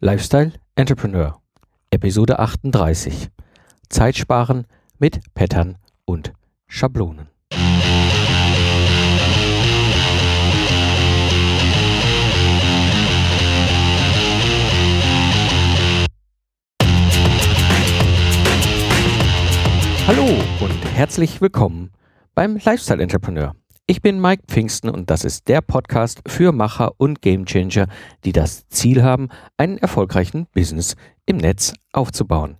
Lifestyle Entrepreneur, Episode 38. Zeitsparen mit Pattern und Schablonen. Hallo und herzlich willkommen beim Lifestyle Entrepreneur. Ich bin Mike Pfingsten und das ist der Podcast für Macher und Gamechanger, die das Ziel haben, einen erfolgreichen Business im Netz aufzubauen.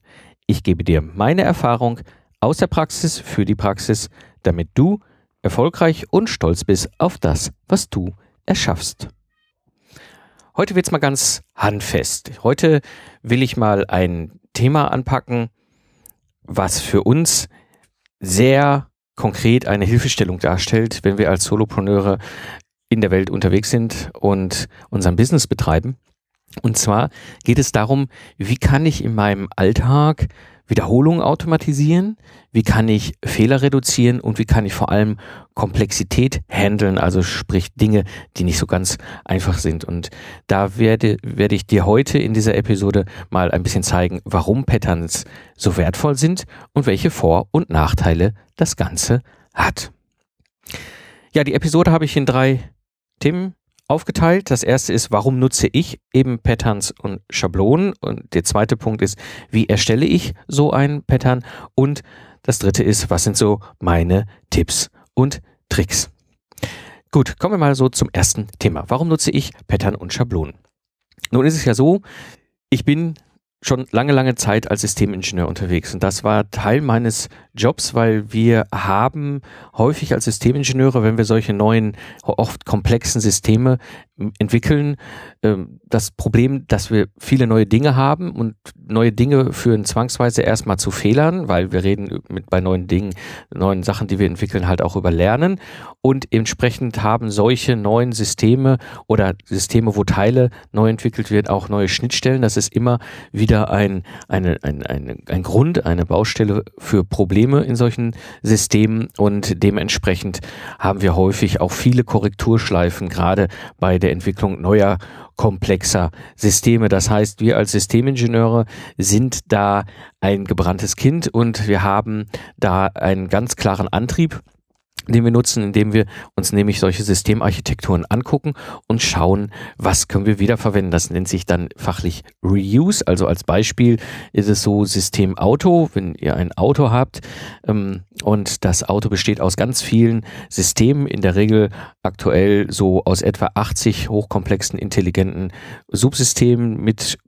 Ich gebe dir meine Erfahrung aus der Praxis für die Praxis, damit du erfolgreich und stolz bist auf das, was du erschaffst. Heute wird's mal ganz handfest. Heute will ich mal ein Thema anpacken, was für uns sehr konkret eine Hilfestellung darstellt, wenn wir als Solopreneure in der Welt unterwegs sind und unseren Business betreiben. Und zwar geht es darum, wie kann ich in meinem Alltag Wiederholungen automatisieren, wie kann ich Fehler reduzieren und wie kann ich vor allem Komplexität handeln, also sprich Dinge, die nicht so ganz einfach sind. Und da werde, werde ich dir heute in dieser Episode mal ein bisschen zeigen, warum Patterns so wertvoll sind und welche Vor- und Nachteile das Ganze hat. Ja, die Episode habe ich in drei Themen aufgeteilt. Das erste ist, warum nutze ich eben Patterns und Schablonen? Und der zweite Punkt ist, wie erstelle ich so ein Pattern? Und das dritte ist, was sind so meine Tipps und Tricks? Gut, kommen wir mal so zum ersten Thema. Warum nutze ich Pattern und Schablonen? Nun ist es ja so, ich bin schon lange, lange Zeit als Systemingenieur unterwegs und das war Teil meines Jobs, weil wir haben häufig als Systemingenieure, wenn wir solche neuen, oft komplexen Systeme entwickeln, ähm, das Problem, dass wir viele neue Dinge haben und neue Dinge führen zwangsweise erstmal zu Fehlern, weil wir reden mit bei neuen Dingen, neuen Sachen, die wir entwickeln, halt auch über Lernen und entsprechend haben solche neuen Systeme oder Systeme, wo Teile neu entwickelt werden, auch neue Schnittstellen. Das ist immer wieder ein, eine, ein, ein, ein Grund, eine Baustelle für Probleme in solchen Systemen und dementsprechend haben wir häufig auch viele Korrekturschleifen, gerade bei der Entwicklung neuer komplexer Systeme. Das heißt, wir als Systemingenieure sind da ein gebranntes Kind und wir haben da einen ganz klaren Antrieb den wir nutzen, indem wir uns nämlich solche Systemarchitekturen angucken und schauen, was können wir wiederverwenden. Das nennt sich dann fachlich Reuse. Also als Beispiel ist es so System Auto, wenn ihr ein Auto habt ähm, und das Auto besteht aus ganz vielen Systemen, in der Regel aktuell so aus etwa 80 hochkomplexen, intelligenten Subsystemen mit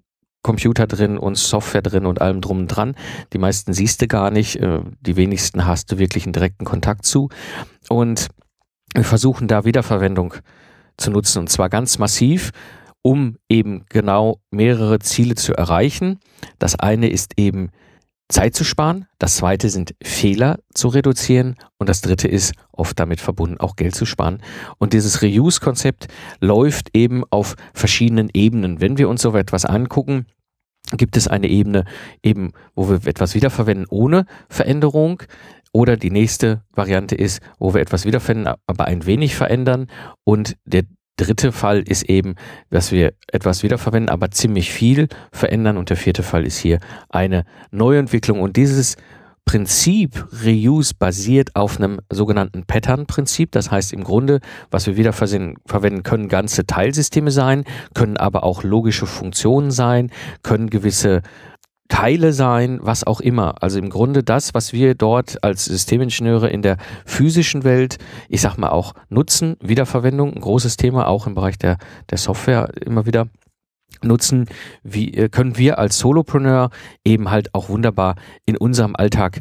Computer drin und Software drin und allem drum und dran. Die meisten siehst du gar nicht, äh, die wenigsten hast du wirklich einen direkten Kontakt zu. Und wir versuchen da Wiederverwendung zu nutzen und zwar ganz massiv, um eben genau mehrere Ziele zu erreichen. Das eine ist eben Zeit zu sparen, das zweite sind Fehler zu reduzieren und das dritte ist oft damit verbunden auch Geld zu sparen. Und dieses Reuse-Konzept läuft eben auf verschiedenen Ebenen. Wenn wir uns so etwas angucken, gibt es eine Ebene eben, wo wir etwas wiederverwenden ohne Veränderung. Oder die nächste Variante ist, wo wir etwas wiederverwenden, aber ein wenig verändern. Und der dritte Fall ist eben, dass wir etwas wiederverwenden, aber ziemlich viel verändern. Und der vierte Fall ist hier eine Neuentwicklung. Und dieses Prinzip Reuse basiert auf einem sogenannten Pattern-Prinzip. Das heißt im Grunde, was wir wieder verwenden können, ganze Teilsysteme sein, können aber auch logische Funktionen sein, können gewisse Teile sein, was auch immer. Also im Grunde das, was wir dort als Systemingenieure in der physischen Welt, ich sag mal auch nutzen, Wiederverwendung, ein großes Thema auch im Bereich der, der Software immer wieder nutzen, wie äh, können wir als Solopreneur eben halt auch wunderbar in unserem Alltag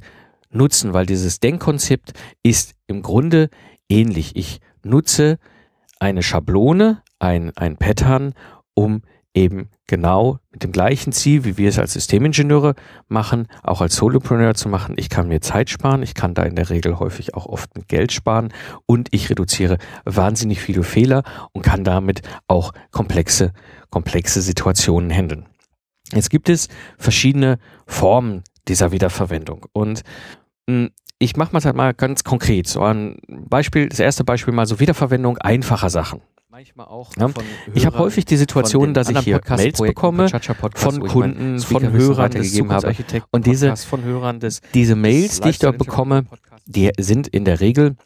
nutzen, weil dieses Denkkonzept ist im Grunde ähnlich. Ich nutze eine Schablone, ein, ein Pattern, um eben genau mit dem gleichen Ziel, wie wir es als Systemingenieure machen, auch als Solopreneur zu machen. Ich kann mir Zeit sparen, ich kann da in der Regel häufig auch oft mit Geld sparen und ich reduziere wahnsinnig viele Fehler und kann damit auch komplexe, komplexe Situationen handeln. Jetzt gibt es verschiedene Formen dieser Wiederverwendung und hm, ich mache mal halt mal ganz konkret. So ein Beispiel, das erste Beispiel mal so Wiederverwendung einfacher Sachen. Manchmal auch ja. Ich habe häufig die Situation, dass ich hier Mails bekomme von Kunden, von Hörern gegeben habe. Und diese, des, diese Mails, die ich dort bekomme, die sind in der Regel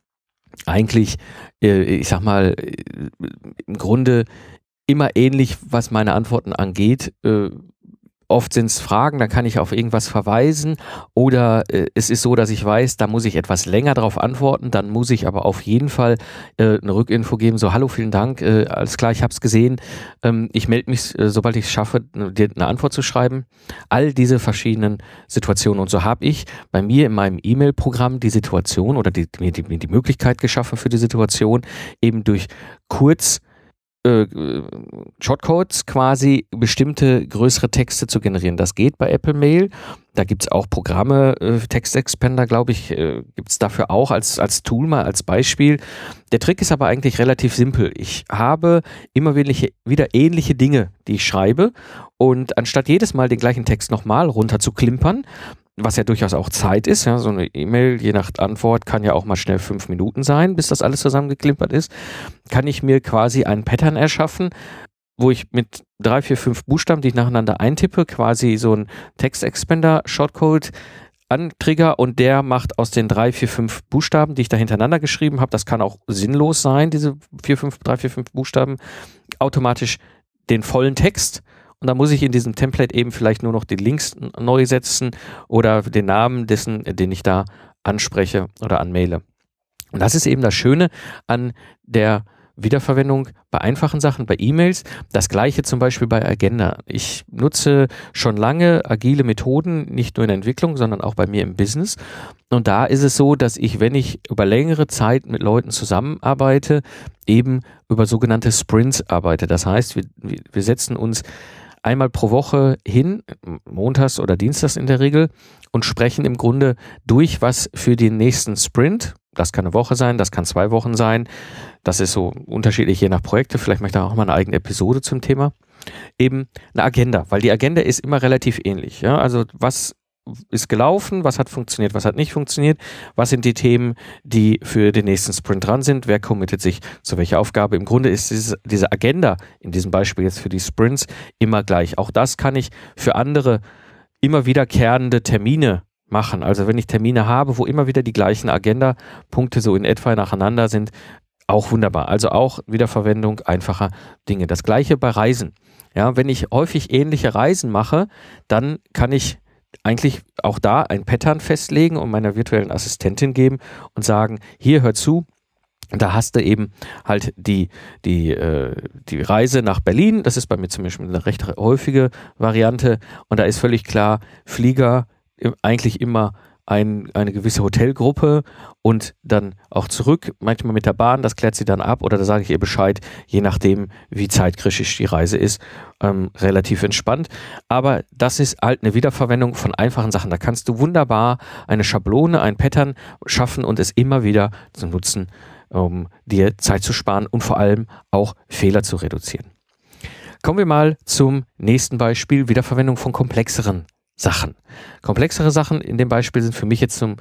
eigentlich, äh, ich sag mal, äh, im Grunde immer ähnlich, was meine Antworten angeht. Oft sind es Fragen, da kann ich auf irgendwas verweisen. Oder äh, es ist so, dass ich weiß, da muss ich etwas länger darauf antworten, dann muss ich aber auf jeden Fall äh, eine Rückinfo geben, so hallo, vielen Dank, äh, alles klar, ich habe es gesehen, ähm, ich melde mich, äh, sobald ich es schaffe, dir eine Antwort zu schreiben. All diese verschiedenen Situationen. Und so habe ich bei mir in meinem E-Mail-Programm die Situation oder die, die, die Möglichkeit geschaffen für die Situation, eben durch kurz äh, Shortcodes quasi bestimmte größere Texte zu generieren. Das geht bei Apple Mail. Da gibt es auch Programme, äh, Textexpander, glaube ich, äh, gibt es dafür auch als, als Tool mal, als Beispiel. Der Trick ist aber eigentlich relativ simpel. Ich habe immer wieder ähnliche Dinge, die ich schreibe und anstatt jedes Mal den gleichen Text nochmal runter zu klimpern, was ja durchaus auch Zeit ist. Ja, so eine E-Mail, je nach Antwort, kann ja auch mal schnell fünf Minuten sein, bis das alles zusammengeklimpert ist. Kann ich mir quasi einen Pattern erschaffen, wo ich mit drei, vier, fünf Buchstaben, die ich nacheinander eintippe, quasi so ein Textexpander-Shortcode antrigger und der macht aus den drei, vier, fünf Buchstaben, die ich da hintereinander geschrieben habe, das kann auch sinnlos sein, diese vier, fünf, drei, vier, fünf Buchstaben, automatisch den vollen Text und da muss ich in diesem Template eben vielleicht nur noch die Links neu setzen oder den Namen dessen, den ich da anspreche oder anmaile. Und das ist eben das Schöne an der Wiederverwendung bei einfachen Sachen, bei E-Mails. Das gleiche zum Beispiel bei Agenda. Ich nutze schon lange agile Methoden, nicht nur in der Entwicklung, sondern auch bei mir im Business. Und da ist es so, dass ich, wenn ich über längere Zeit mit Leuten zusammenarbeite, eben über sogenannte Sprints arbeite. Das heißt, wir, wir setzen uns einmal pro Woche hin, montags oder dienstags in der Regel, und sprechen im Grunde durch, was für den nächsten Sprint, das kann eine Woche sein, das kann zwei Wochen sein, das ist so unterschiedlich je nach Projekte, vielleicht möchte ich auch mal eine eigene Episode zum Thema, eben eine Agenda, weil die Agenda ist immer relativ ähnlich. Ja? Also was ist gelaufen, was hat funktioniert, was hat nicht funktioniert, was sind die Themen, die für den nächsten Sprint dran sind, wer committet sich zu welcher Aufgabe. Im Grunde ist diese, diese Agenda in diesem Beispiel jetzt für die Sprints immer gleich. Auch das kann ich für andere immer wiederkehrende Termine machen. Also wenn ich Termine habe, wo immer wieder die gleichen Agenda-Punkte so in etwa nacheinander sind, auch wunderbar. Also auch Wiederverwendung einfacher Dinge. Das gleiche bei Reisen. Ja, wenn ich häufig ähnliche Reisen mache, dann kann ich eigentlich auch da ein Pattern festlegen und meiner virtuellen Assistentin geben und sagen, hier hör zu, da hast du eben halt die, die, äh, die Reise nach Berlin. Das ist bei mir zum Beispiel eine recht häufige Variante. Und da ist völlig klar, Flieger eigentlich immer ein, eine gewisse Hotelgruppe und dann auch zurück, manchmal mit der Bahn, das klärt sie dann ab oder da sage ich ihr Bescheid, je nachdem, wie zeitkritisch die Reise ist, ähm, relativ entspannt. Aber das ist halt eine Wiederverwendung von einfachen Sachen. Da kannst du wunderbar eine Schablone, ein Pattern schaffen und es immer wieder zu nutzen, um dir Zeit zu sparen und vor allem auch Fehler zu reduzieren. Kommen wir mal zum nächsten Beispiel, Wiederverwendung von komplexeren Sachen. Komplexere Sachen in dem Beispiel sind für mich jetzt zum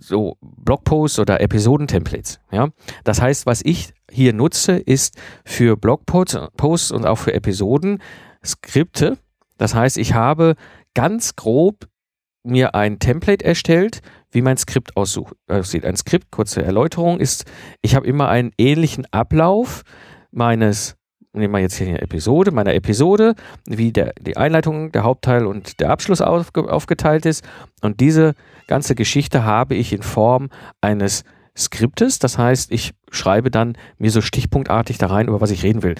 so Blogposts oder Episodentemplates. Ja, das heißt, was ich hier nutze, ist für Blogposts und auch für Episoden Skripte. Das heißt, ich habe ganz grob mir ein Template erstellt, wie mein Skript aussieht. Ein Skript, kurze Erläuterung, ist, ich habe immer einen ähnlichen Ablauf meines nehmen wir jetzt hier eine Episode, meiner Episode, wie der, die Einleitung, der Hauptteil und der Abschluss aufge, aufgeteilt ist. Und diese ganze Geschichte habe ich in Form eines Skriptes. Das heißt, ich schreibe dann mir so stichpunktartig da rein, über was ich reden will.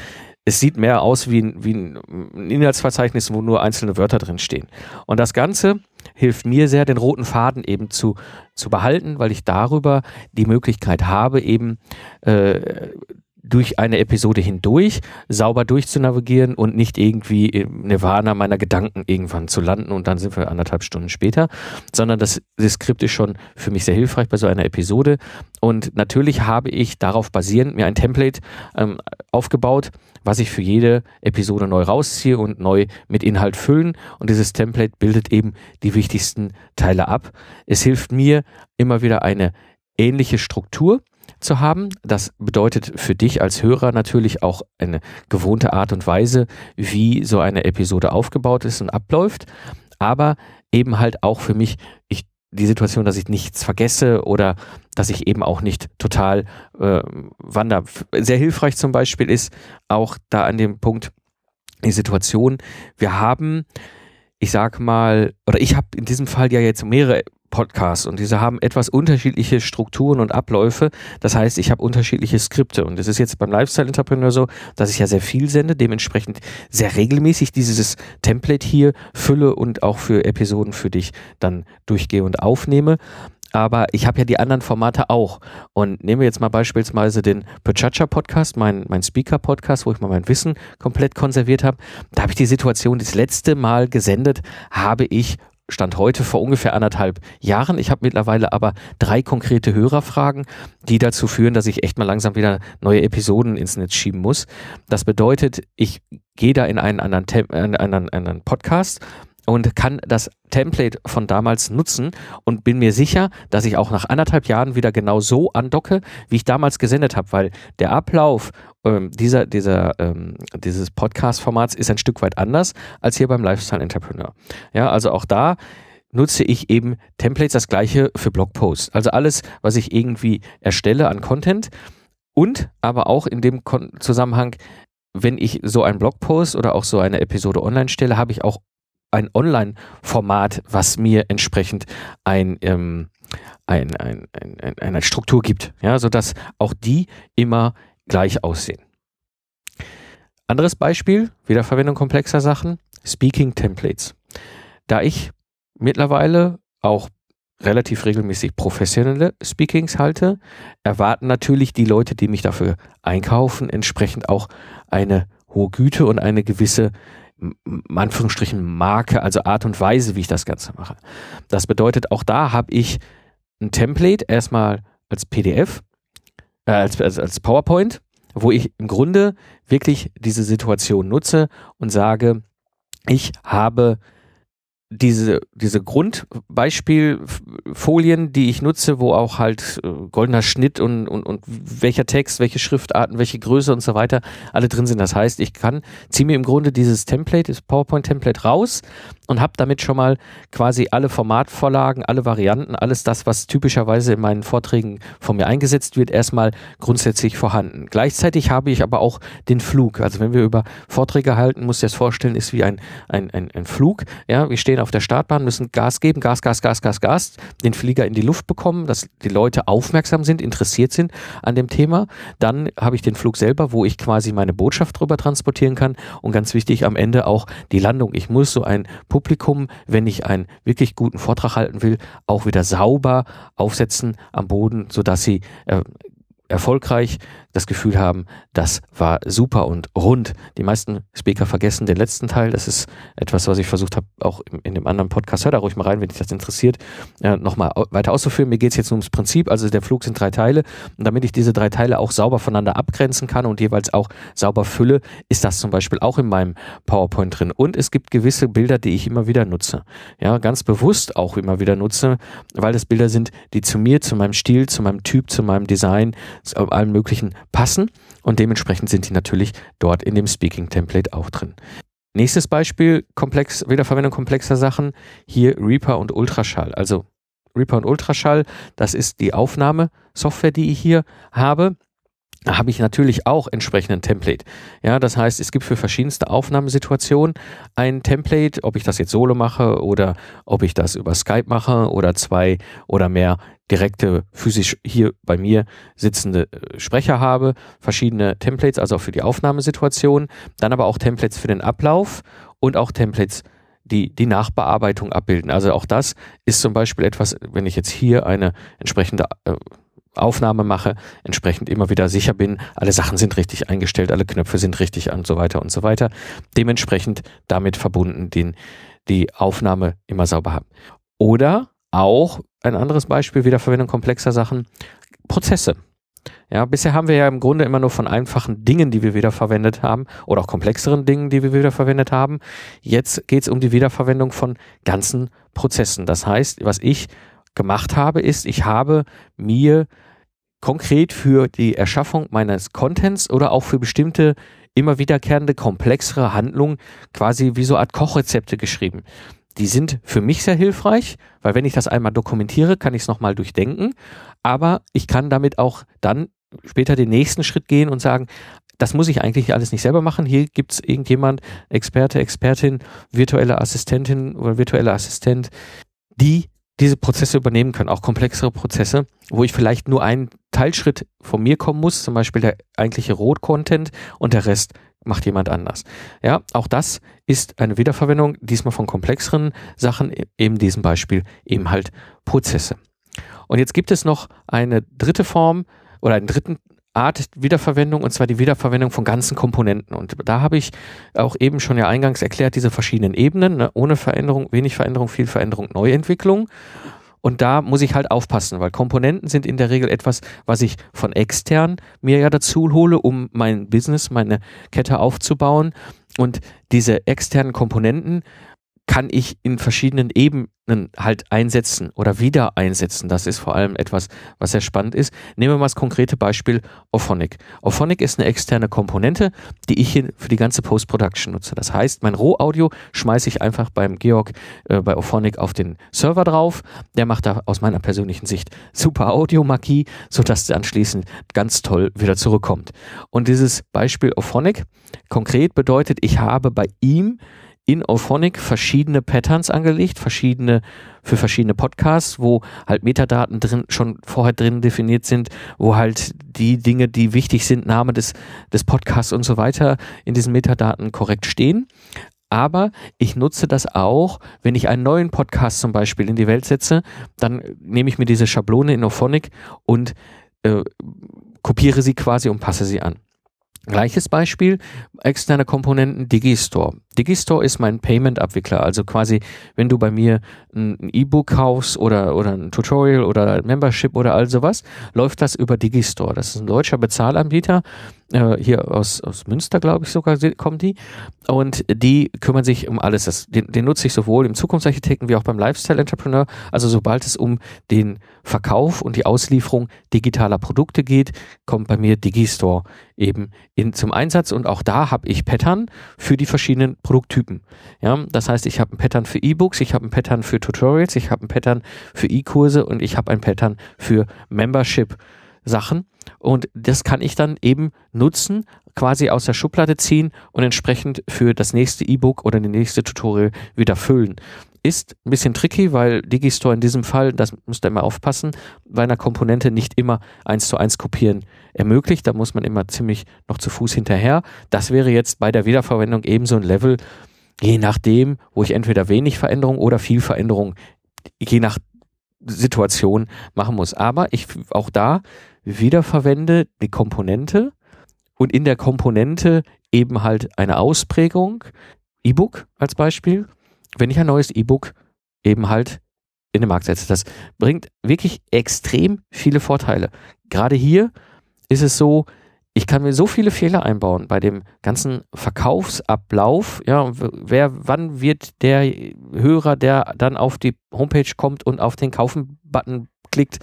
Es sieht mehr aus wie ein, wie ein Inhaltsverzeichnis, wo nur einzelne Wörter drin stehen. Und das Ganze hilft mir sehr, den roten Faden eben zu, zu behalten, weil ich darüber die Möglichkeit habe, eben äh, durch eine Episode hindurch sauber durchzunavigieren und nicht irgendwie im Nirvana meiner Gedanken irgendwann zu landen und dann sind wir anderthalb Stunden später, sondern das, das Skript ist schon für mich sehr hilfreich bei so einer Episode. Und natürlich habe ich darauf basierend mir ein Template ähm, aufgebaut, was ich für jede Episode neu rausziehe und neu mit Inhalt füllen. Und dieses Template bildet eben die wichtigsten Teile ab. Es hilft mir immer wieder eine ähnliche Struktur zu haben. Das bedeutet für dich als Hörer natürlich auch eine gewohnte Art und Weise, wie so eine Episode aufgebaut ist und abläuft. Aber eben halt auch für mich, ich die Situation, dass ich nichts vergesse oder dass ich eben auch nicht total äh, wander. Sehr hilfreich zum Beispiel ist auch da an dem Punkt die Situation, wir haben, ich sag mal, oder ich habe in diesem Fall ja jetzt mehrere Podcasts und diese haben etwas unterschiedliche Strukturen und Abläufe. Das heißt, ich habe unterschiedliche Skripte und es ist jetzt beim Lifestyle Entrepreneur so, dass ich ja sehr viel sende, dementsprechend sehr regelmäßig dieses Template hier fülle und auch für Episoden für dich dann durchgehe und aufnehme. Aber ich habe ja die anderen Formate auch. Und nehmen wir jetzt mal beispielsweise den Pachacha Podcast, mein, mein Speaker Podcast, wo ich mal mein Wissen komplett konserviert habe. Da habe ich die Situation, das letzte Mal gesendet habe ich Stand heute vor ungefähr anderthalb Jahren. Ich habe mittlerweile aber drei konkrete Hörerfragen, die dazu führen, dass ich echt mal langsam wieder neue Episoden ins Netz schieben muss. Das bedeutet, ich gehe da in einen anderen, einen anderen, anderen Podcast und kann das Template von damals nutzen und bin mir sicher, dass ich auch nach anderthalb Jahren wieder genau so andocke, wie ich damals gesendet habe, weil der Ablauf ähm, dieser, dieser, ähm, dieses Podcast-Formats ist ein Stück weit anders als hier beim Lifestyle Entrepreneur. Ja, also auch da nutze ich eben Templates, das gleiche für Blogposts. Also alles, was ich irgendwie erstelle an Content und aber auch in dem Kon Zusammenhang, wenn ich so einen Blogpost oder auch so eine Episode online stelle, habe ich auch ein Online-Format, was mir entsprechend ein, ähm, ein, ein, ein, eine Struktur gibt, ja, sodass auch die immer gleich aussehen. Anderes Beispiel, Wiederverwendung komplexer Sachen, Speaking Templates. Da ich mittlerweile auch relativ regelmäßig professionelle Speakings halte, erwarten natürlich die Leute, die mich dafür einkaufen, entsprechend auch eine hohe Güte und eine gewisse Anführungsstrichen Marke, also Art und Weise, wie ich das Ganze mache. Das bedeutet, auch da habe ich ein Template erstmal als PDF, äh, als, als, als PowerPoint, wo ich im Grunde wirklich diese Situation nutze und sage, ich habe diese, diese Grundbeispielfolien, die ich nutze, wo auch halt äh, goldener Schnitt und, und, und welcher Text, welche Schriftarten, welche Größe und so weiter alle drin sind. Das heißt, ich kann, ziehe mir im Grunde dieses Template, das PowerPoint-Template raus und habe damit schon mal quasi alle Formatvorlagen, alle Varianten, alles das, was typischerweise in meinen Vorträgen von mir eingesetzt wird, erstmal grundsätzlich vorhanden. Gleichzeitig habe ich aber auch den Flug. Also wenn wir über Vorträge halten, muss ich das vorstellen, ist wie ein, ein, ein, ein Flug. Ja, wir stehen auf der Startbahn, müssen Gas geben, Gas, Gas, Gas, Gas, Gas, den Flieger in die Luft bekommen, dass die Leute aufmerksam sind, interessiert sind an dem Thema. Dann habe ich den Flug selber, wo ich quasi meine Botschaft drüber transportieren kann und ganz wichtig am Ende auch die Landung. Ich muss so ein Publikum, wenn ich einen wirklich guten Vortrag halten will, auch wieder sauber aufsetzen am Boden, sodass sie äh, erfolgreich das Gefühl haben, das war super und rund. Die meisten Speaker vergessen den letzten Teil. Das ist etwas, was ich versucht habe, auch in dem anderen Podcast, hör da ruhig mal rein, wenn dich das interessiert, äh, nochmal weiter auszuführen. Mir geht es jetzt nur ums Prinzip. Also der Flug sind drei Teile. Und damit ich diese drei Teile auch sauber voneinander abgrenzen kann und jeweils auch sauber fülle, ist das zum Beispiel auch in meinem PowerPoint drin. Und es gibt gewisse Bilder, die ich immer wieder nutze. Ja, ganz bewusst auch immer wieder nutze, weil das Bilder sind, die zu mir, zu meinem Stil, zu meinem Typ, zu meinem Design, zu allen möglichen passen und dementsprechend sind die natürlich dort in dem Speaking-Template auch drin. Nächstes Beispiel, komplex, Wiederverwendung komplexer Sachen, hier Reaper und Ultraschall. Also Reaper und Ultraschall, das ist die Aufnahmesoftware, die ich hier habe habe ich natürlich auch entsprechenden Template. Ja, das heißt, es gibt für verschiedenste Aufnahmesituationen ein Template, ob ich das jetzt solo mache oder ob ich das über Skype mache oder zwei oder mehr direkte physisch hier bei mir sitzende äh, Sprecher habe, verschiedene Templates, also auch für die Aufnahmesituation, dann aber auch Templates für den Ablauf und auch Templates die die Nachbearbeitung abbilden. Also auch das ist zum Beispiel etwas, wenn ich jetzt hier eine entsprechende äh, Aufnahme mache, entsprechend immer wieder sicher bin, alle Sachen sind richtig eingestellt, alle Knöpfe sind richtig und so weiter und so weiter. Dementsprechend damit verbunden den, die Aufnahme immer sauber haben. Oder auch ein anderes Beispiel, Wiederverwendung komplexer Sachen, Prozesse. Ja, bisher haben wir ja im Grunde immer nur von einfachen Dingen, die wir wiederverwendet haben, oder auch komplexeren Dingen, die wir wiederverwendet haben. Jetzt geht es um die Wiederverwendung von ganzen Prozessen. Das heißt, was ich gemacht habe, ist, ich habe mir konkret für die Erschaffung meines Contents oder auch für bestimmte immer wiederkehrende, komplexere Handlungen quasi wie so Art Kochrezepte geschrieben. Die sind für mich sehr hilfreich, weil wenn ich das einmal dokumentiere, kann ich es nochmal durchdenken. Aber ich kann damit auch dann später den nächsten Schritt gehen und sagen, das muss ich eigentlich alles nicht selber machen. Hier gibt es irgendjemand, Experte, Expertin, virtuelle Assistentin oder virtuelle Assistent, die diese Prozesse übernehmen können, auch komplexere Prozesse, wo ich vielleicht nur einen Teilschritt von mir kommen muss, zum Beispiel der eigentliche Rot-Content und der Rest macht jemand anders. Ja, auch das ist eine Wiederverwendung, diesmal von komplexeren Sachen, eben diesem Beispiel eben halt Prozesse. Und jetzt gibt es noch eine dritte Form oder einen dritten Art Wiederverwendung und zwar die Wiederverwendung von ganzen Komponenten. Und da habe ich auch eben schon ja eingangs erklärt, diese verschiedenen Ebenen, ne? ohne Veränderung, wenig Veränderung, viel Veränderung, Neuentwicklung. Und da muss ich halt aufpassen, weil Komponenten sind in der Regel etwas, was ich von extern mir ja dazu hole, um mein Business, meine Kette aufzubauen. Und diese externen Komponenten kann ich in verschiedenen Ebenen halt einsetzen oder wieder einsetzen. Das ist vor allem etwas, was sehr spannend ist. Nehmen wir mal das konkrete Beispiel Ophonic. Ophonic ist eine externe Komponente, die ich hier für die ganze Post-Production nutze. Das heißt, mein Rohaudio schmeiße ich einfach beim Georg äh, bei Ophonic auf den Server drauf. Der macht da aus meiner persönlichen Sicht super Audio-Magie, sodass der anschließend ganz toll wieder zurückkommt. Und dieses Beispiel Ophonic konkret bedeutet, ich habe bei ihm in Auphonic verschiedene Patterns angelegt, verschiedene für verschiedene Podcasts, wo halt Metadaten drin schon vorher drin definiert sind, wo halt die Dinge, die wichtig sind, Name des, des Podcasts und so weiter in diesen Metadaten korrekt stehen. Aber ich nutze das auch, wenn ich einen neuen Podcast zum Beispiel in die Welt setze, dann nehme ich mir diese Schablone in Auphonic und äh, kopiere sie quasi und passe sie an. Gleiches Beispiel, externe Komponenten Digistore. Digistore ist mein Payment-Abwickler, also quasi, wenn du bei mir ein E-Book kaufst oder, oder ein Tutorial oder Membership oder all sowas, läuft das über Digistore. Das ist ein deutscher Bezahlanbieter, äh, hier aus, aus Münster, glaube ich sogar, kommen die. Und die kümmern sich um alles. Das, den, den nutze ich sowohl im Zukunftsarchitekten wie auch beim Lifestyle-Entrepreneur. Also sobald es um den Verkauf und die Auslieferung digitaler Produkte geht, kommt bei mir Digistore eben in, zum Einsatz. Und auch da habe ich Pattern für die verschiedenen Produkttypen. Ja, das heißt, ich habe ein Pattern für E-Books, ich habe ein Pattern für Tutorials, ich habe ein Pattern für E-Kurse und ich habe ein Pattern für Membership. Sachen und das kann ich dann eben nutzen, quasi aus der Schublade ziehen und entsprechend für das nächste E-Book oder die nächste Tutorial wieder füllen. Ist ein bisschen tricky, weil Digistore in diesem Fall, das müsst ihr immer aufpassen, bei einer Komponente nicht immer eins zu eins kopieren ermöglicht. Da muss man immer ziemlich noch zu Fuß hinterher. Das wäre jetzt bei der Wiederverwendung ebenso ein Level, je nachdem, wo ich entweder wenig Veränderung oder viel Veränderung, je nach Situation machen muss. Aber ich auch da wiederverwende die Komponente und in der Komponente eben halt eine Ausprägung. E-Book als Beispiel. Wenn ich ein neues E-Book eben halt in den Markt setze, das bringt wirklich extrem viele Vorteile. Gerade hier ist es so, ich kann mir so viele Fehler einbauen bei dem ganzen Verkaufsablauf. Ja, wer, wann wird der Hörer, der dann auf die Homepage kommt und auf den Kaufen-Button klickt,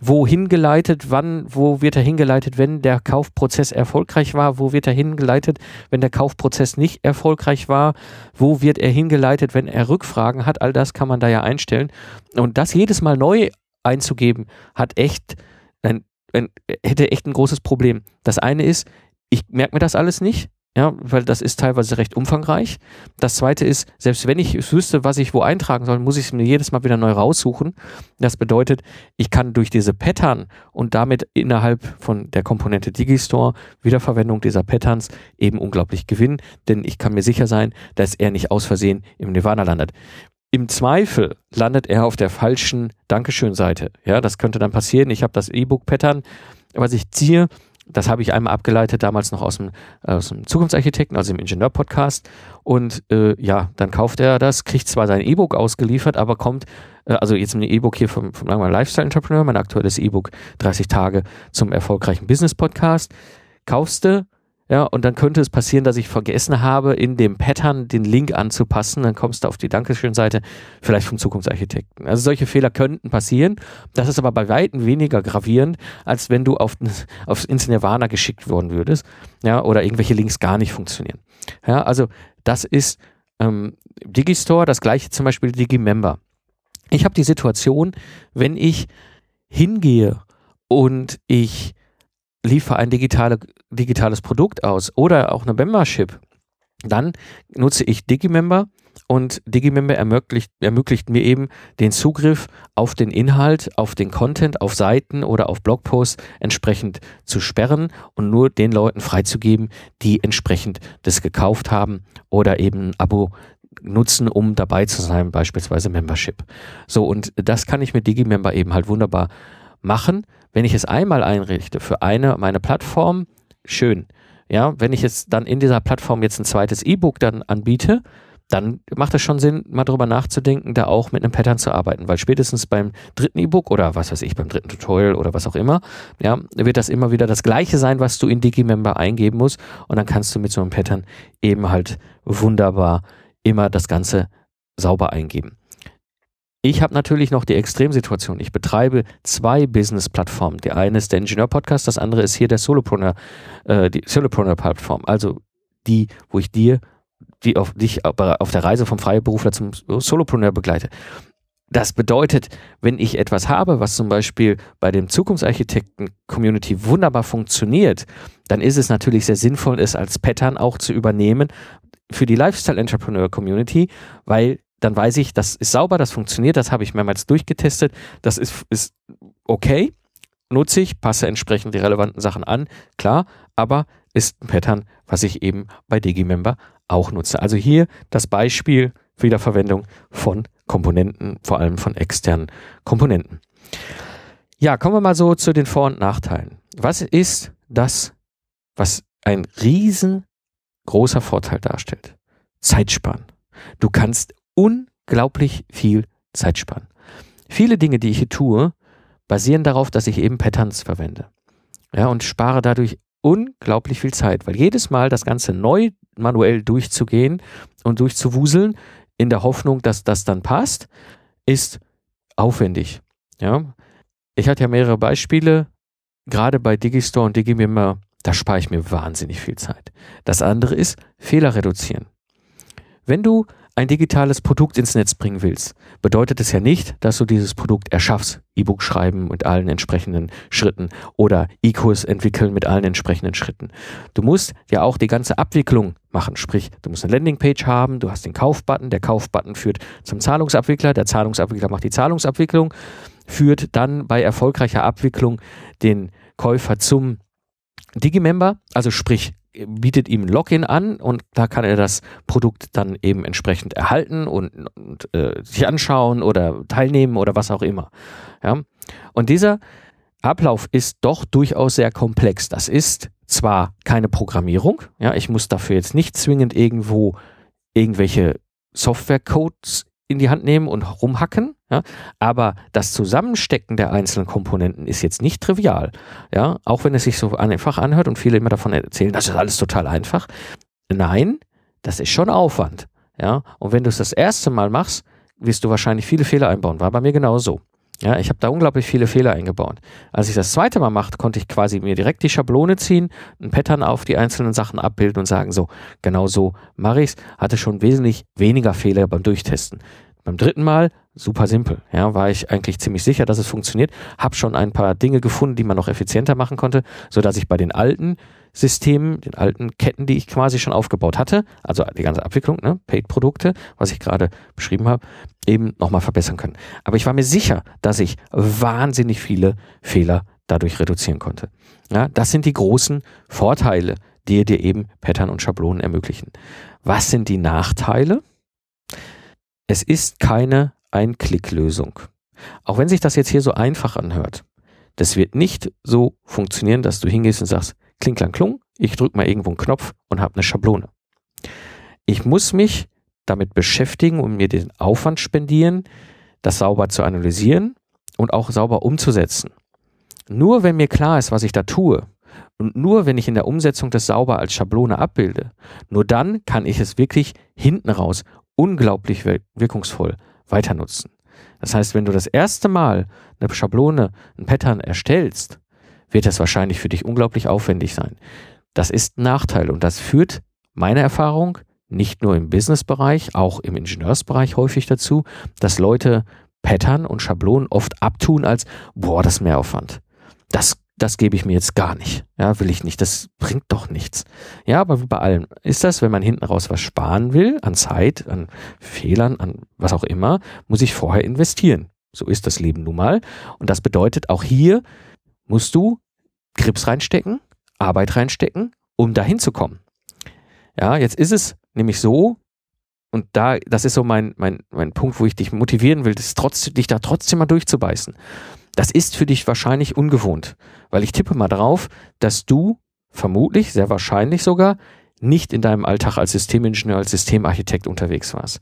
wohin geleitet, wann, wo wird er hingeleitet, wenn der Kaufprozess erfolgreich war, wo wird er hingeleitet, wenn der Kaufprozess nicht erfolgreich war, wo wird er hingeleitet, wenn er Rückfragen hat, all das kann man da ja einstellen. Und das jedes Mal neu einzugeben, hat echt ein, ein, hätte echt ein großes Problem. Das eine ist, ich merke mir das alles nicht, ja, weil das ist teilweise recht umfangreich. Das zweite ist, selbst wenn ich wüsste, was ich wo eintragen soll, muss ich es mir jedes Mal wieder neu raussuchen. Das bedeutet, ich kann durch diese Pattern und damit innerhalb von der Komponente Digistore Wiederverwendung dieser Patterns eben unglaublich gewinnen, denn ich kann mir sicher sein, dass er nicht aus Versehen im Nirvana landet. Im Zweifel landet er auf der falschen Dankeschön-Seite. Ja, das könnte dann passieren. Ich habe das E-Book-Pattern, was ich ziehe das habe ich einmal abgeleitet, damals noch aus dem, aus dem Zukunftsarchitekten, also im Ingenieur-Podcast. Und äh, ja, dann kauft er das, kriegt zwar sein E-Book ausgeliefert, aber kommt, äh, also jetzt ein E-Book hier vom, vom Lifestyle Entrepreneur, mein aktuelles E-Book 30 Tage zum erfolgreichen Business-Podcast. Kaufst du, Ja, und dann könnte es passieren, dass ich vergessen habe, in dem Pattern den Link anzupassen. Dann kommst du auf die Dankeschön-Seite, vielleicht vom Zukunftsarchitekten. Also solche Fehler könnten passieren. Das ist aber bei Weitem weniger gravierend, als wenn du auf, aufs ins Nirvana geschickt worden würdest. Ja, oder irgendwelche Links gar nicht funktionieren. Ja, also das ist ähm, Digistore, das gleiche zum Beispiel Digimember. Ich habe die Situation, wenn ich hingehe und ich liefere ein digitale, digitales Produkt aus oder auch eine Membership, dann nutze ich Digimember und Digimember ermöglicht, ermöglicht mir eben den Zugriff auf den Inhalt, auf den Content, auf Seiten oder auf Blogposts entsprechend zu sperren und nur den Leuten freizugeben, die entsprechend das gekauft haben oder eben ein Abo nutzen, um dabei zu sein, beispielsweise Membership. So, und das kann ich mit Digimember eben halt wunderbar machen. Wenn ich es einmal einrichte für eine meine Plattform, schön. Ja, wenn ich jetzt dann in dieser Plattform jetzt ein zweites E-Book dann anbiete, dann macht es schon Sinn, mal drüber nachzudenken, da auch mit einem Pattern zu arbeiten, weil spätestens beim dritten E-Book oder was weiß ich, beim dritten Tutorial oder was auch immer, ja, wird das immer wieder das gleiche sein, was du in Digimember eingeben musst und dann kannst du mit so einem Pattern eben halt wunderbar immer das Ganze sauber eingeben. Ich habe natürlich noch die Extremsituation. Ich betreibe zwei Business-Plattformen. Die eine ist der Ingenieur-Podcast, das andere ist hier der Solopreneur, äh, die Solopreneur-Plattform. Also die, wo ich dir, die auf dich auf der Reise vom Freiberufler zum Solopreneur begleite. Das bedeutet, wenn ich etwas habe, was zum Beispiel bei dem Zukunftsarchitekten-Community wunderbar funktioniert, dann ist es natürlich sehr sinnvoll, es als Pattern auch zu übernehmen, für die Lifestyle Entrepreneur Community, weil dann weiß ich, das ist sauber, das funktioniert, das habe ich mehrmals durchgetestet, das ist, ist okay, nutze ich, passe entsprechend die relevanten Sachen an, klar, aber ist ein Pattern, was ich eben bei Digimember auch nutze. Also hier das Beispiel Wiederverwendung von Komponenten, vor allem von externen Komponenten. Ja, kommen wir mal so zu den Vor- und Nachteilen. Was ist das, was ein riesen großer Vorteil darstellt. Zeit sparen. Du kannst unglaublich viel Zeit sparen. Viele Dinge, die ich hier tue, basieren darauf, dass ich eben Patterns verwende. Ja, und spare dadurch unglaublich viel Zeit, weil jedes Mal das Ganze neu manuell durchzugehen und durchzuwuseln, in der Hoffnung, dass das dann passt, ist aufwendig. Ja, ich hatte ja mehrere Beispiele, gerade bei Digistore und Digimember da spare ich mir wahnsinnig viel Zeit. Das andere ist Fehler reduzieren. Wenn du ein digitales Produkt ins Netz bringen willst, bedeutet es ja nicht, dass du dieses Produkt erschaffst. E-Book schreiben mit allen entsprechenden Schritten oder E-Kurs entwickeln mit allen entsprechenden Schritten. Du musst ja auch die ganze Abwicklung machen. Sprich, du musst eine Landingpage haben, du hast den Kaufbutton, der Kaufbutton führt zum Zahlungsabwickler, der Zahlungsabwickler macht die Zahlungsabwicklung, führt dann bei erfolgreicher Abwicklung den Käufer zum Digimember, also sprich, bietet ihm ein Login an und da kann er das Produkt dann eben entsprechend erhalten und, und äh, sich anschauen oder teilnehmen oder was auch immer. Ja? Und dieser Ablauf ist doch durchaus sehr komplex. Das ist zwar keine Programmierung, ja, ich muss dafür jetzt nicht zwingend irgendwo irgendwelche Softwarecodes in die Hand nehmen und rumhacken. Ja? Aber das Zusammenstecken der einzelnen Komponenten ist jetzt nicht trivial. Ja? Auch wenn es sich so einfach anhört und viele immer davon erzählen, das ist alles total einfach. Nein, das ist schon Aufwand. Ja? Und wenn du es das erste Mal machst, wirst du wahrscheinlich viele Fehler einbauen. War bei mir genauso. Ja, ich habe da unglaublich viele Fehler eingebaut. Als ich das zweite Mal machte, konnte ich quasi mir direkt die Schablone ziehen, ein Pattern auf die einzelnen Sachen abbilden und sagen, so, genau so mache ich's. Hatte schon wesentlich weniger Fehler beim Durchtesten. Beim dritten Mal, super simpel, ja, war ich eigentlich ziemlich sicher, dass es funktioniert. Habe schon ein paar Dinge gefunden, die man noch effizienter machen konnte, so dass ich bei den alten Systemen, den alten Ketten, die ich quasi schon aufgebaut hatte, also die ganze Abwicklung, ne, Paid-Produkte, was ich gerade beschrieben habe, eben nochmal verbessern können. Aber ich war mir sicher, dass ich wahnsinnig viele Fehler dadurch reduzieren konnte. Ja, das sind die großen Vorteile, die dir eben Pattern und Schablonen ermöglichen. Was sind die Nachteile? Es ist keine Ein-Klick-Lösung. Auch wenn sich das jetzt hier so einfach anhört. Das wird nicht so funktionieren, dass du hingehst und sagst, kling, klang, klung, ich drücke mal irgendwo einen Knopf und habe eine Schablone. Ich muss mich damit beschäftigen und mir den Aufwand spendieren, das sauber zu analysieren und auch sauber umzusetzen. Nur wenn mir klar ist, was ich da tue Und nur wenn ich in der Umsetzung das sauber als Schablone abbilde, nur dann kann ich es wirklich hinten raus unglaublich wirkungsvoll weiter nutzen. Das heißt, wenn du das erste Mal eine Schablone, ein Pattern erstellst, wird das wahrscheinlich für dich unglaublich aufwendig sein. Das ist ein Nachteil und das führt meiner Erfahrung nicht nur im Businessbereich, auch im Ingenieursbereich häufig dazu, dass Leute Pattern und Schablonen oft abtun als, boah, das ist Mehraufwand. Das, das gebe ich mir jetzt gar nicht. Ja, will ich nicht. Das bringt doch nichts. Ja, aber wie bei allem ist das, wenn man hinten raus was sparen will, an Zeit, an Fehlern, an was auch immer, muss ich vorher investieren. So ist das Leben nun mal. Und das bedeutet, auch hier musst du Grips reinstecken, Arbeit reinstecken, um dahin zu kommen. Ja, jetzt ist es nämlich so, und da, das ist so mein, mein, mein Punkt, wo ich dich motivieren will, das trotzdem, dich da trotzdem mal durchzubeißen. Das ist für dich wahrscheinlich ungewohnt, weil ich tippe mal drauf, dass du vermutlich, sehr wahrscheinlich sogar, nicht in deinem Alltag als Systemingenieur, als Systemarchitekt unterwegs warst.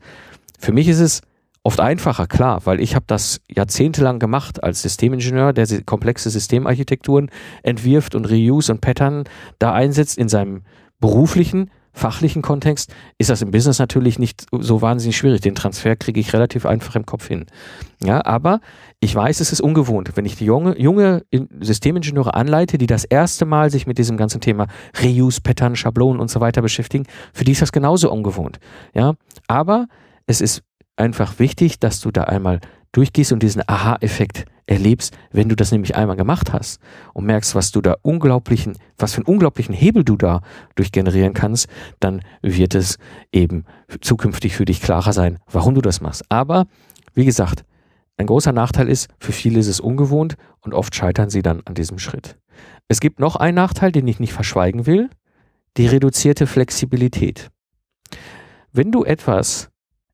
Für mich ist es oft einfacher, klar, weil ich habe das jahrzehntelang gemacht als Systemingenieur, der komplexe Systemarchitekturen entwirft und Reuse und Pattern da einsetzt in seinem beruflichen, fachlichen Kontext ist das im Business natürlich nicht so wahnsinnig schwierig. Den Transfer kriege ich relativ einfach im Kopf hin. Ja, aber ich weiß, es ist ungewohnt. Wenn ich die junge, junge Systemingenieure anleite, die das erste Mal sich mit diesem ganzen Thema Reuse, Pattern, Schablonen und so weiter beschäftigen, für die ist das genauso ungewohnt. Ja, aber es ist einfach wichtig, dass du da einmal durchgehst und diesen Aha-Effekt erlebst, wenn du das nämlich einmal gemacht hast und merkst, was du da unglaublichen, was für einen unglaublichen Hebel du da durchgenerieren kannst, dann wird es eben zukünftig für dich klarer sein, warum du das machst. Aber wie gesagt, ein großer Nachteil ist, für viele ist es ungewohnt und oft scheitern sie dann an diesem Schritt. Es gibt noch einen Nachteil, den ich nicht verschweigen will, die reduzierte Flexibilität. Wenn du etwas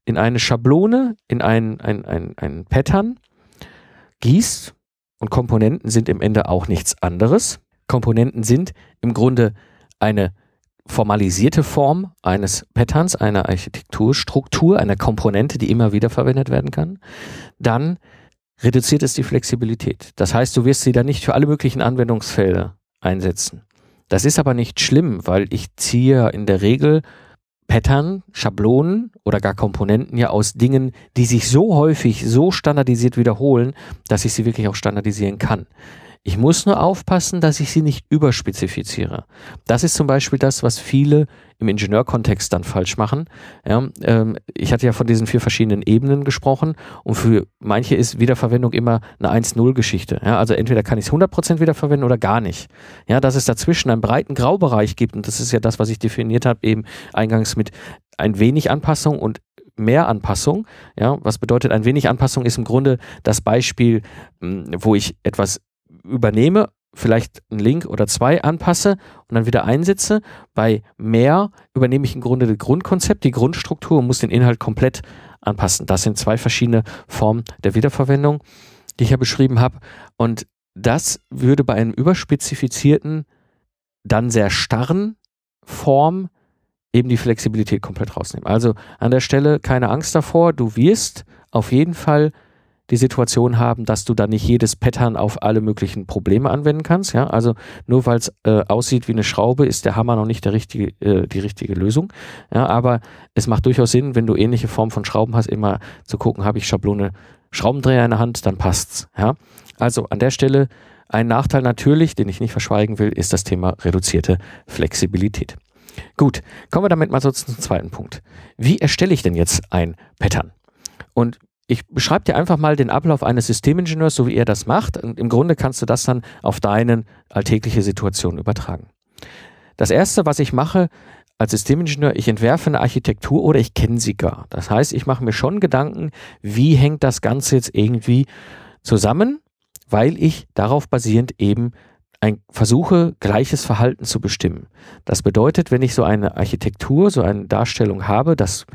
in eine Schablone, in ein, ein, ein, ein Pattern gießt. Und Komponenten sind im Ende auch nichts anderes. Komponenten sind im Grunde eine formalisierte Form eines Patterns, einer Architekturstruktur, einer Komponente, die immer wieder verwendet werden kann. Dann reduziert es die Flexibilität. Das heißt, du wirst sie dann nicht für alle möglichen Anwendungsfelder einsetzen. Das ist aber nicht schlimm, weil ich ziehe in der Regel Pattern, Schablonen oder gar Komponenten ja aus Dingen, die sich so häufig, so standardisiert wiederholen, dass ich sie wirklich auch standardisieren kann. Ich muss nur aufpassen, dass ich sie nicht überspezifiziere. Das ist zum Beispiel das, was viele im Ingenieurkontext dann falsch machen. Ja, ähm, ich hatte ja von diesen vier verschiedenen Ebenen gesprochen und für manche ist Wiederverwendung immer eine 1-0-Geschichte. Ja, also entweder kann ich es 100% wiederverwenden oder gar nicht. Ja, dass es dazwischen einen breiten Graubereich gibt und das ist ja das, was ich definiert habe, eben eingangs mit ein wenig Anpassung und mehr Anpassung. Ja, was bedeutet ein wenig Anpassung ist im Grunde das Beispiel, wo ich etwas übernehme, vielleicht einen Link oder zwei anpasse und dann wieder einsetze. Bei mehr übernehme ich im Grunde das Grundkonzept, die Grundstruktur und muss den Inhalt komplett anpassen. Das sind zwei verschiedene Formen der Wiederverwendung, die ich ja beschrieben habe. Und das würde bei einem überspezifizierten, dann sehr starren Form eben die Flexibilität komplett rausnehmen. Also an der Stelle keine Angst davor, du wirst auf jeden Fall die Situation haben, dass du da nicht jedes Pattern auf alle möglichen Probleme anwenden kannst. Ja? Also nur weil es äh, aussieht wie eine Schraube, ist der Hammer noch nicht der richtige, äh, die richtige Lösung. Ja? Aber es macht durchaus Sinn, wenn du ähnliche Formen von Schrauben hast, immer zu gucken, habe ich Schablone Schraubendreher in der Hand, dann passt's. Ja? Also an der Stelle ein Nachteil natürlich, den ich nicht verschweigen will, ist das Thema reduzierte Flexibilität. Gut, kommen wir damit mal so zum zweiten Punkt. Wie erstelle ich denn jetzt ein Pattern? Und ich beschreibe dir einfach mal den Ablauf eines Systemingenieurs, so wie er das macht. Und im Grunde kannst du das dann auf deine alltägliche Situation übertragen. Das erste, was ich mache als Systemingenieur, ich entwerfe eine Architektur oder ich kenne sie gar. Das heißt, ich mache mir schon Gedanken, wie hängt das Ganze jetzt irgendwie zusammen, weil ich darauf basierend eben ein, versuche, gleiches Verhalten zu bestimmen. Das bedeutet, wenn ich so eine Architektur, so eine Darstellung habe, dass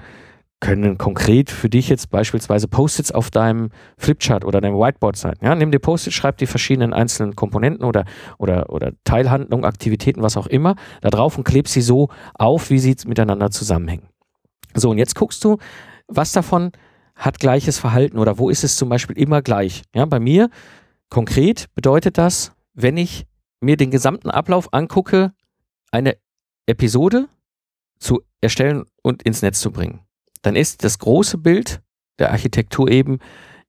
können konkret für dich jetzt beispielsweise Post-its auf deinem Flipchart oder deinem Whiteboard sein. Ja, nimm dir Post-its, schreib die verschiedenen einzelnen Komponenten oder, oder, oder Teilhandlungen, Aktivitäten, was auch immer, da drauf und kleb sie so auf, wie sie miteinander zusammenhängen. So, und jetzt guckst du, was davon hat gleiches Verhalten oder wo ist es zum Beispiel immer gleich. Ja, bei mir konkret bedeutet das, wenn ich mir den gesamten Ablauf angucke, eine Episode zu erstellen und ins Netz zu bringen, dann ist das große Bild der Architektur eben,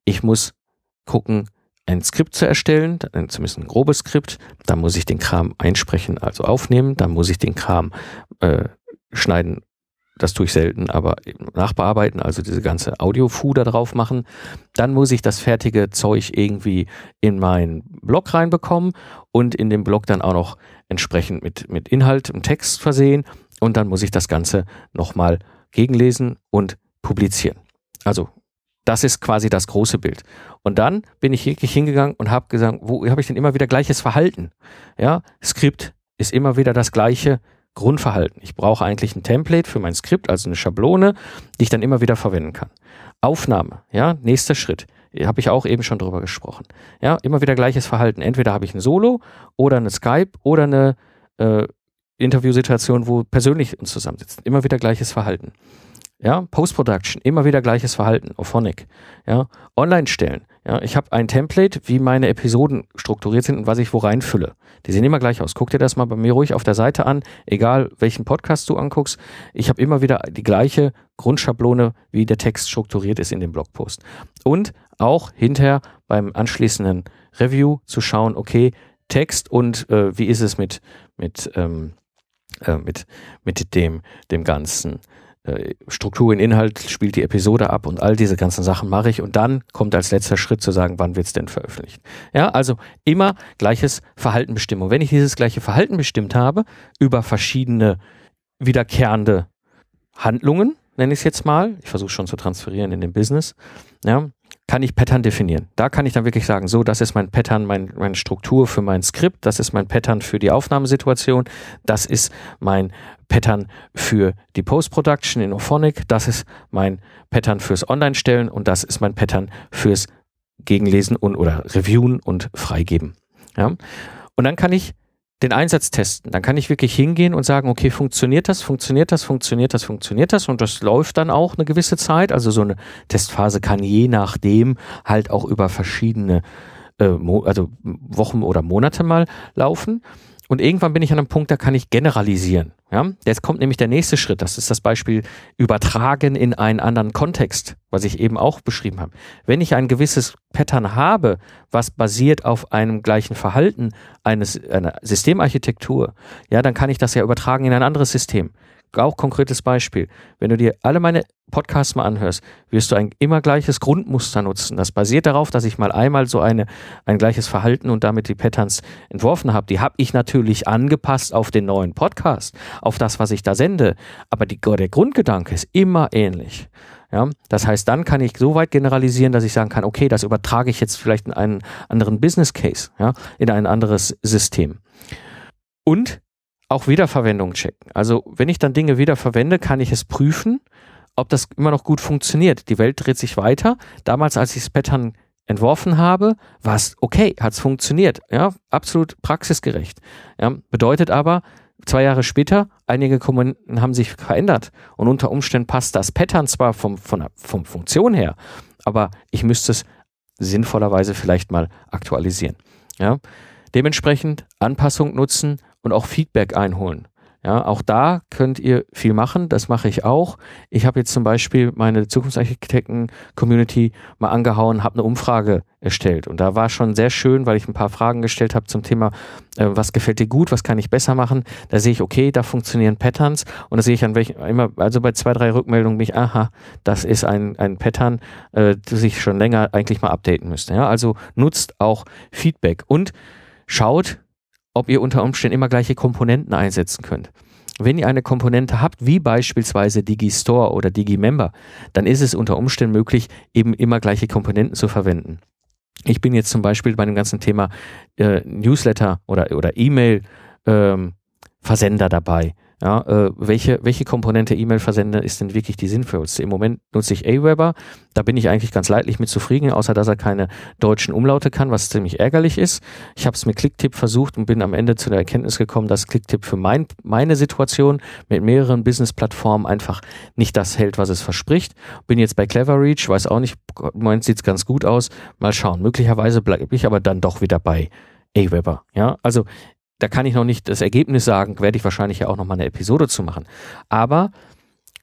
ich muss gucken, ein Skript zu erstellen, zumindest ein grobes Skript, dann muss ich den Kram einsprechen, also aufnehmen, dann muss ich den Kram äh, schneiden, das tue ich selten, aber nachbearbeiten, also diese ganze Audio-Fu da drauf machen. Dann muss ich das fertige Zeug irgendwie in meinen Blog reinbekommen und in dem Blog dann auch noch entsprechend mit, mit Inhalt und Text versehen. Und dann muss ich das Ganze nochmal gegenlesen und publizieren. Also das ist quasi das große Bild. Und dann bin ich wirklich hingegangen und habe gesagt, wo habe ich denn immer wieder gleiches Verhalten? Ja, Skript ist immer wieder das gleiche Grundverhalten. Ich brauche eigentlich ein Template für mein Skript, also eine Schablone, die ich dann immer wieder verwenden kann. Aufnahme, ja, nächster Schritt. Habe ich auch eben schon drüber gesprochen. Ja, immer wieder gleiches Verhalten. Entweder habe ich ein Solo oder eine Skype oder eine äh, Interviewsituation, wo persönlich uns zusammensitzen. Immer wieder gleiches Verhalten. Ja, Post-Production, immer wieder gleiches Verhalten, Ophonic. Ja, online stellen. Ja, ich habe ein Template, wie meine Episoden strukturiert sind und was ich wo reinfülle. Die sehen immer gleich aus. Guck dir das mal bei mir ruhig auf der Seite an, egal welchen Podcast du anguckst. Ich habe immer wieder die gleiche Grundschablone, wie der Text strukturiert ist in dem Blogpost. Und auch hinterher beim anschließenden Review zu schauen, okay, Text und äh, wie ist es mit, mit, ähm, äh, mit, mit dem, dem ganzen äh, Struktur in Inhalt spielt die Episode ab und all diese ganzen Sachen mache ich und dann kommt als letzter Schritt zu sagen, wann wird es denn veröffentlicht. Ja, also immer gleiches Verhalten bestimmen. Und wenn ich dieses gleiche Verhalten bestimmt habe über verschiedene wiederkehrende Handlungen, nenne ich es jetzt mal, ich versuche schon zu transferieren in den Business, ja, kann ich Pattern definieren. Da kann ich dann wirklich sagen, so, das ist mein Pattern, mein, meine Struktur für mein Skript, das ist mein Pattern für die Aufnahmesituation, das ist mein Pattern für die Post-Production in Ophonic, das ist mein Pattern fürs Online-Stellen und das ist mein Pattern fürs Gegenlesen und oder Reviewen und Freigeben. Ja? Und dann kann ich den Einsatz testen. Dann kann ich wirklich hingehen und sagen, okay, funktioniert das, funktioniert das, funktioniert das, funktioniert das und das läuft dann auch eine gewisse Zeit. Also so eine Testphase kann je nachdem halt auch über verschiedene äh, also Wochen oder Monate mal laufen. Und irgendwann bin ich an einem Punkt, da kann ich generalisieren. Ja? Jetzt kommt nämlich der nächste Schritt. Das ist das Beispiel übertragen in einen anderen Kontext, was ich eben auch beschrieben habe. Wenn ich ein gewisses Pattern habe, was basiert auf einem gleichen Verhalten eines, einer Systemarchitektur, ja, dann kann ich das ja übertragen in ein anderes System auch konkretes Beispiel. Wenn du dir alle meine Podcasts mal anhörst, wirst du ein immer gleiches Grundmuster nutzen. Das basiert darauf, dass ich mal einmal so eine, ein gleiches Verhalten und damit die Patterns entworfen habe. Die habe ich natürlich angepasst auf den neuen Podcast, auf das, was ich da sende. Aber die, der Grundgedanke ist immer ähnlich. Ja, das heißt, dann kann ich so weit generalisieren, dass ich sagen kann, okay, das übertrage ich jetzt vielleicht in einen anderen Business Case, ja, in ein anderes System. Und auch Wiederverwendung checken. Also wenn ich dann Dinge wiederverwende, kann ich es prüfen, ob das immer noch gut funktioniert. Die Welt dreht sich weiter. Damals, als ich das Pattern entworfen habe, war es okay, hat es funktioniert. Ja, absolut praxisgerecht. Ja, bedeutet aber, zwei Jahre später, einige Komponenten haben sich verändert und unter Umständen passt das Pattern zwar vom, von vom Funktion her, aber ich müsste es sinnvollerweise vielleicht mal aktualisieren. Ja, dementsprechend Anpassung nutzen, und auch Feedback einholen. Ja, auch da könnt ihr viel machen. Das mache ich auch. Ich habe jetzt zum Beispiel meine Zukunftsarchitekten-Community mal angehauen, habe eine Umfrage erstellt. Und da war schon sehr schön, weil ich ein paar Fragen gestellt habe zum Thema, äh, was gefällt dir gut, was kann ich besser machen. Da sehe ich, okay, da funktionieren Patterns. Und da sehe ich an welchen, immer, also bei zwei, drei Rückmeldungen bin ich, aha, das ist ein, ein Pattern, äh, das ich schon länger eigentlich mal updaten müsste. Ja, also nutzt auch Feedback und schaut, ob ihr unter Umständen immer gleiche Komponenten einsetzen könnt. Wenn ihr eine Komponente habt, wie beispielsweise Digistore oder Digimember, dann ist es unter Umständen möglich, eben immer gleiche Komponenten zu verwenden. Ich bin jetzt zum Beispiel bei dem ganzen Thema äh, Newsletter oder, oder E-Mail ähm, Versender dabei. Ja, äh, welche, welche Komponente E-Mail-Versender ist denn wirklich die sinnvollste? Im Moment nutze ich Aweber. Da bin ich eigentlich ganz leidlich mit zufrieden, außer dass er keine deutschen Umlaute kann, was ziemlich ärgerlich ist. Ich habe es mit Clicktip versucht und bin am Ende zu der Erkenntnis gekommen, dass Clicktip für mein, meine Situation mit mehreren Business-Plattformen einfach nicht das hält, was es verspricht. Bin jetzt bei Cleverreach, weiß auch nicht, im Moment sieht es ganz gut aus. Mal schauen. Möglicherweise bleibe ich aber dann doch wieder bei Aweber. Ja, also da kann ich noch nicht das Ergebnis sagen, werde ich wahrscheinlich ja auch noch mal eine Episode zu machen. Aber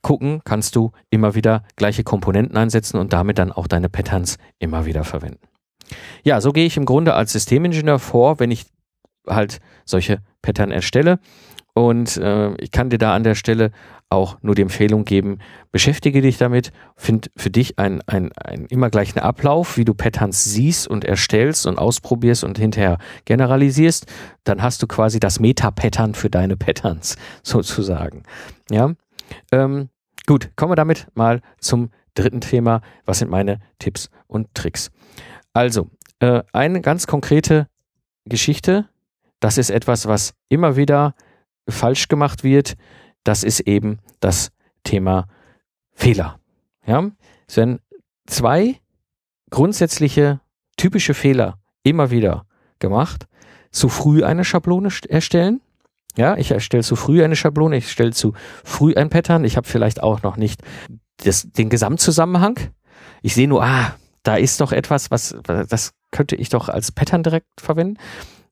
gucken kannst du immer wieder gleiche Komponenten einsetzen und damit dann auch deine Patterns immer wieder verwenden. Ja, so gehe ich im Grunde als Systemingenieur vor, wenn ich halt solche Pattern erstelle. Und äh, ich kann dir da an der Stelle auch nur die Empfehlung geben, beschäftige dich damit, find für dich ein, ein, ein immer gleichen Ablauf, wie du Patterns siehst und erstellst und ausprobierst und hinterher generalisierst, dann hast du quasi das Meta-Pattern für deine Patterns sozusagen. Ja, ähm, gut, kommen wir damit mal zum dritten Thema. Was sind meine Tipps und Tricks? Also, äh, eine ganz konkrete Geschichte, das ist etwas, was immer wieder falsch gemacht wird, das ist eben das Thema Fehler. Ja, es werden zwei grundsätzliche typische Fehler immer wieder gemacht. Zu früh eine Schablone erstellen. Ja, ich erstelle zu früh eine Schablone, ich stelle zu früh ein Pattern. Ich habe vielleicht auch noch nicht das, den Gesamtzusammenhang. Ich sehe nur, ah, da ist doch etwas, was, das könnte ich doch als Pattern direkt verwenden.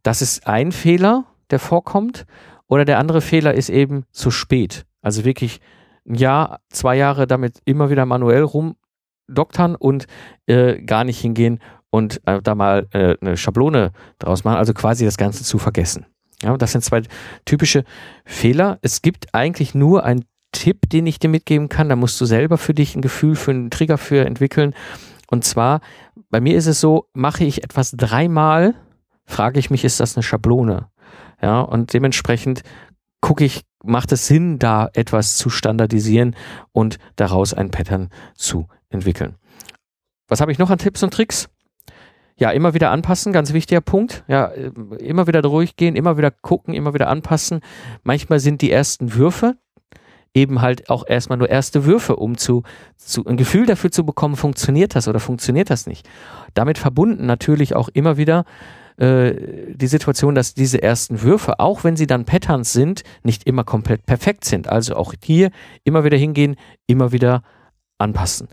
Das ist ein Fehler, der vorkommt. Oder der andere Fehler ist eben zu spät. Also wirklich ein Jahr, zwei Jahre damit immer wieder manuell rumdoktern und äh, gar nicht hingehen und äh, da mal äh, eine Schablone draus machen, also quasi das Ganze zu vergessen. Ja, das sind zwei typische Fehler. Es gibt eigentlich nur einen Tipp, den ich dir mitgeben kann. Da musst du selber für dich ein Gefühl für einen Trigger für entwickeln. Und zwar, bei mir ist es so, mache ich etwas dreimal, frage ich mich, ist das eine Schablone? Ja, und dementsprechend gucke ich, macht es Sinn, da etwas zu standardisieren und daraus ein Pattern zu entwickeln. Was habe ich noch an Tipps und Tricks? Ja, immer wieder anpassen, ganz wichtiger Punkt. Ja, immer wieder durchgehen, immer wieder gucken, immer wieder anpassen. Manchmal sind die ersten Würfe eben halt auch erstmal nur erste Würfe, um zu, zu ein Gefühl dafür zu bekommen, funktioniert das oder funktioniert das nicht. Damit verbunden natürlich auch immer wieder äh, die Situation, dass diese ersten Würfe, auch wenn sie dann Patterns sind, nicht immer komplett perfekt sind. Also auch hier immer wieder hingehen, immer wieder anpassen.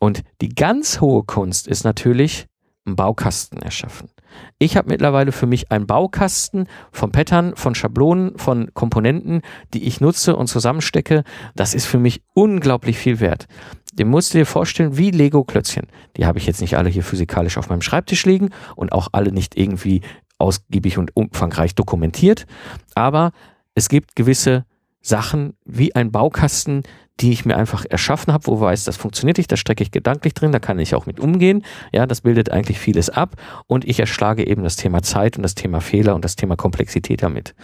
Und die ganz hohe Kunst ist natürlich einen Baukasten erschaffen. Ich habe mittlerweile für mich einen Baukasten von Pattern, von Schablonen, von Komponenten, die ich nutze und zusammenstecke. Das ist für mich unglaublich viel wert den musst du dir vorstellen wie Lego-Klötzchen. Die habe ich jetzt nicht alle hier physikalisch auf meinem Schreibtisch liegen und auch alle nicht irgendwie ausgiebig und umfangreich dokumentiert. Aber es gibt gewisse Sachen wie ein Baukasten, die ich mir einfach erschaffen habe, wo weiß, das funktioniert nicht, da stecke ich gedanklich drin, da kann ich auch mit umgehen. Ja, das bildet eigentlich vieles ab und ich erschlage eben das Thema Zeit und das Thema Fehler und das Thema Komplexität damit.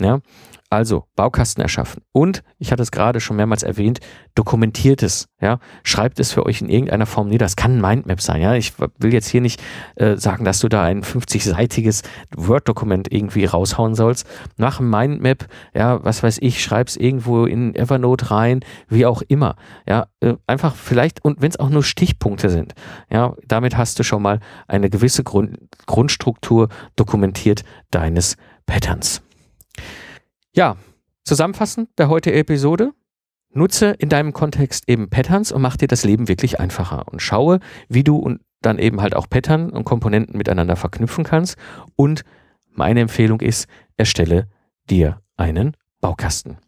Ja, also Baukasten erschaffen. Und, ich hatte es gerade schon mehrmals erwähnt, dokumentiert es. Ja? Schreibt es für euch in irgendeiner Form nieder. Das kann ein Mindmap sein. Ja? Ich will jetzt hier nicht äh, sagen, dass du da ein 50-seitiges Word-Dokument irgendwie raushauen sollst. Mach ein Mindmap, ja, was weiß ich, schreib es irgendwo in Evernote rein, wie auch immer. Ja, äh, einfach vielleicht, und wenn es auch nur Stichpunkte sind, ja, damit hast du schon mal eine gewisse Grund, Grundstruktur dokumentiert deines Patterns. Ja, zusammenfassend der heutigen Episode. Nutze in deinem Kontext eben Patterns und mach dir das Leben wirklich einfacher und schaue, wie du und dann eben halt auch Pattern und Komponenten miteinander verknüpfen kannst. Und meine Empfehlung ist, erstelle dir einen Baukasten.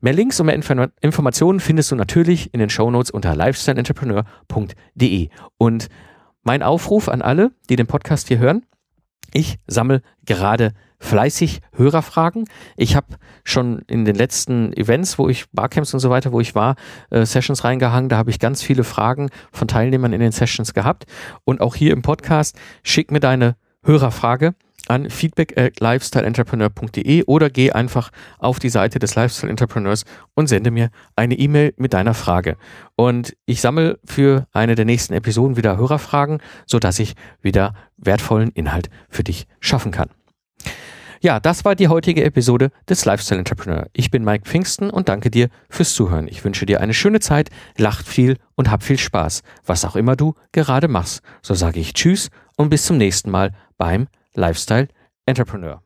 Mehr Links und mehr Inf Informationen findest du natürlich in den Shownotes unter lifestyleentrepreneur.de. Und mein Aufruf an alle, die den Podcast hier hören, ich sammle gerade fleißig Hörerfragen. Ich habe schon in den letzten Events, wo ich Barcamps und so weiter, wo ich war, äh, Sessions reingehangen. Da habe ich ganz viele Fragen von Teilnehmern in den Sessions gehabt. Und auch hier im Podcast, schick mir deine Hörerfrage an feedback at lifestyleentrepreneur.de oder geh einfach auf die Seite des Lifestyle Entrepreneurs und sende mir eine E-Mail mit deiner Frage. Und ich sammle für eine der nächsten Episoden wieder Hörerfragen, sodass ich wieder wertvollen Inhalt für dich schaffen kann. Ja, das war die heutige Episode des Lifestyle Entrepreneur. Ich bin Mike Pfingsten und danke dir fürs Zuhören. Ich wünsche dir eine schöne Zeit, lacht viel und hab viel Spaß, was auch immer du gerade machst. So sage ich Tschüss und bis zum nächsten Mal beim Lifestyle Entrepreneur.